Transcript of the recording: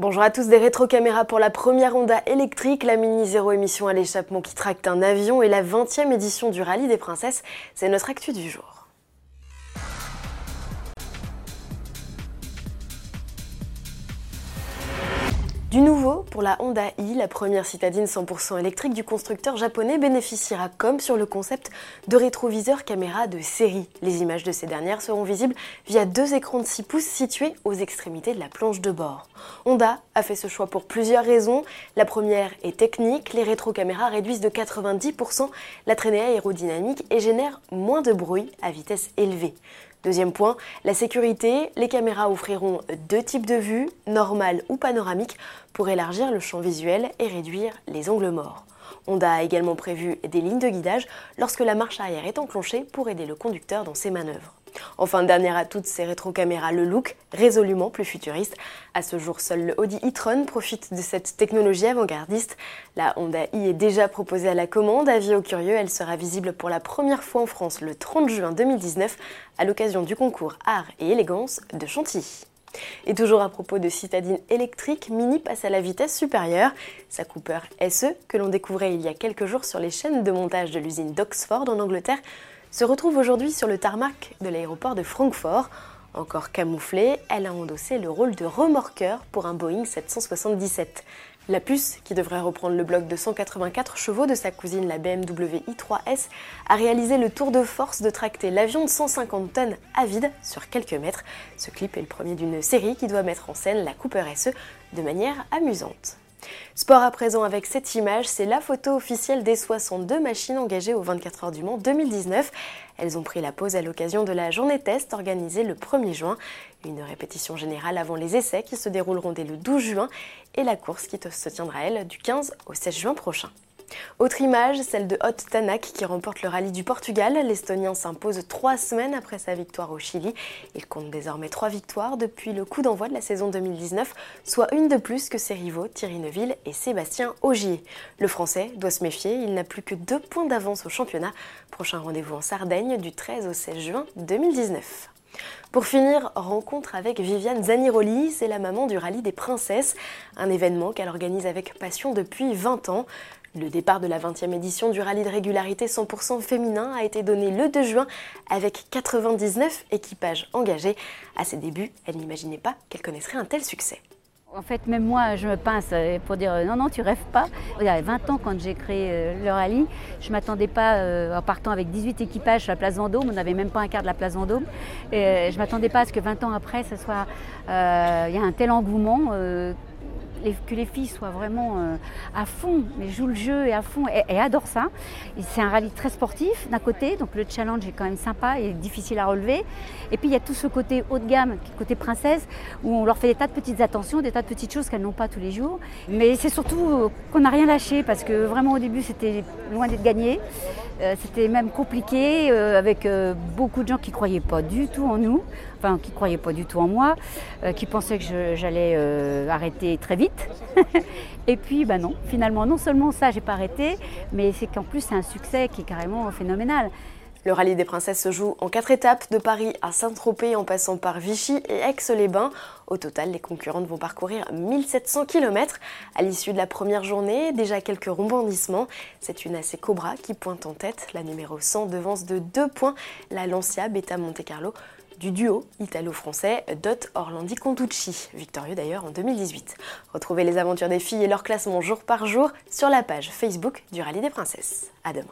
Bonjour à tous, des rétrocaméras pour la première Honda électrique, la Mini Zéro émission à l'échappement qui tracte un avion et la 20e édition du Rallye des Princesses, c'est notre actu du jour. Du nouveau, pour la Honda i, la première citadine 100% électrique du constructeur japonais bénéficiera comme sur le concept de rétroviseurs caméra de série. Les images de ces dernières seront visibles via deux écrans de 6 pouces situés aux extrémités de la planche de bord. Honda a fait ce choix pour plusieurs raisons. La première est technique, les rétrocaméras réduisent de 90% la traînée aérodynamique et génèrent moins de bruit à vitesse élevée. Deuxième point, la sécurité. Les caméras offriront deux types de vues, normale ou panoramique, pour élargir le champ visuel et réduire les angles morts. Honda a également prévu des lignes de guidage lorsque la marche arrière est enclenchée pour aider le conducteur dans ses manœuvres. Enfin, dernière à toutes ces rétrocaméras, le look résolument plus futuriste. À ce jour, seul le Audi e-tron profite de cette technologie avant-gardiste. La Honda i est déjà proposée à la commande. Avis aux curieux, elle sera visible pour la première fois en France le 30 juin 2019 à l'occasion du concours Art et élégance de Chantilly. Et toujours à propos de citadine électrique, Mini passe à la vitesse supérieure. Sa Cooper SE, que l'on découvrait il y a quelques jours sur les chaînes de montage de l'usine d'Oxford en Angleterre, se retrouve aujourd'hui sur le tarmac de l'aéroport de Francfort. Encore camouflée, elle a endossé le rôle de remorqueur pour un Boeing 777. La puce, qui devrait reprendre le bloc de 184 chevaux de sa cousine la BMW i3S, a réalisé le tour de force de tracter l'avion de 150 tonnes à vide sur quelques mètres. Ce clip est le premier d'une série qui doit mettre en scène la Cooper SE de manière amusante. Sport à présent avec cette image, c'est la photo officielle des 62 machines engagées aux 24 heures du Mans 2019. Elles ont pris la pause à l'occasion de la journée test organisée le 1er juin. Une répétition générale avant les essais qui se dérouleront dès le 12 juin et la course qui se tiendra elle du 15 au 16 juin prochain. Autre image, celle de Hot Tanak qui remporte le rallye du Portugal. L'Estonien s'impose trois semaines après sa victoire au Chili. Il compte désormais trois victoires depuis le coup d'envoi de la saison 2019, soit une de plus que ses rivaux Thierry Neuville et Sébastien Ogier. Le Français doit se méfier, il n'a plus que deux points d'avance au championnat. Prochain rendez-vous en Sardaigne du 13 au 16 juin 2019. Pour finir, rencontre avec Viviane Zaniroli, c'est la maman du rallye des princesses, un événement qu'elle organise avec passion depuis 20 ans. Le départ de la 20e édition du rallye de régularité 100% féminin a été donné le 2 juin avec 99 équipages engagés. À ses débuts, elle n'imaginait pas qu'elle connaîtrait un tel succès. En fait, même moi, je me pince euh, pour dire euh, non, non, tu rêves pas. Il y a 20 ans, quand j'ai créé euh, le rallye, je ne m'attendais pas, en partant avec 18 équipages sur la place Vendôme, on n'avait même pas un quart de la place Vendôme, je ne m'attendais pas à ce que 20 ans après, ce soit, il y a un tel engouement que les filles soient vraiment euh, à fond, mais jouent le jeu et à fond et, adorent ça. C'est un rallye très sportif d'un côté, donc le challenge est quand même sympa et difficile à relever. Et puis il y a tout ce côté haut de gamme, côté princesse, où on leur fait des tas de petites attentions, des tas de petites choses qu'elles n'ont pas tous les jours. Mais c'est surtout euh, qu'on n'a rien lâché parce que vraiment au début c'était loin d'être gagné. Euh, c'était même compliqué avec beaucoup de gens qui ne croyaient pas du tout en nous, enfin qui ne croyaient pas du tout en moi, qui pensaient que j'allais arrêter très vite. et puis, bah non, finalement, non seulement ça, j'ai pas arrêté, mais c'est qu'en plus, c'est un succès qui est carrément phénoménal. Le rallye des princesses se joue en quatre étapes, de Paris à Saint-Tropez en passant par Vichy et Aix-les-Bains. Au total, les concurrentes vont parcourir 1700 km. À l'issue de la première journée, déjà quelques rebondissements. C'est une AC Cobra qui pointe en tête. La numéro 100 devance de deux points la Lancia Beta Monte Carlo du duo italo-français Dot Orlandi Contucci, victorieux d'ailleurs en 2018. Retrouvez les aventures des filles et leur classement jour par jour sur la page Facebook du Rallye des Princesses. À demain.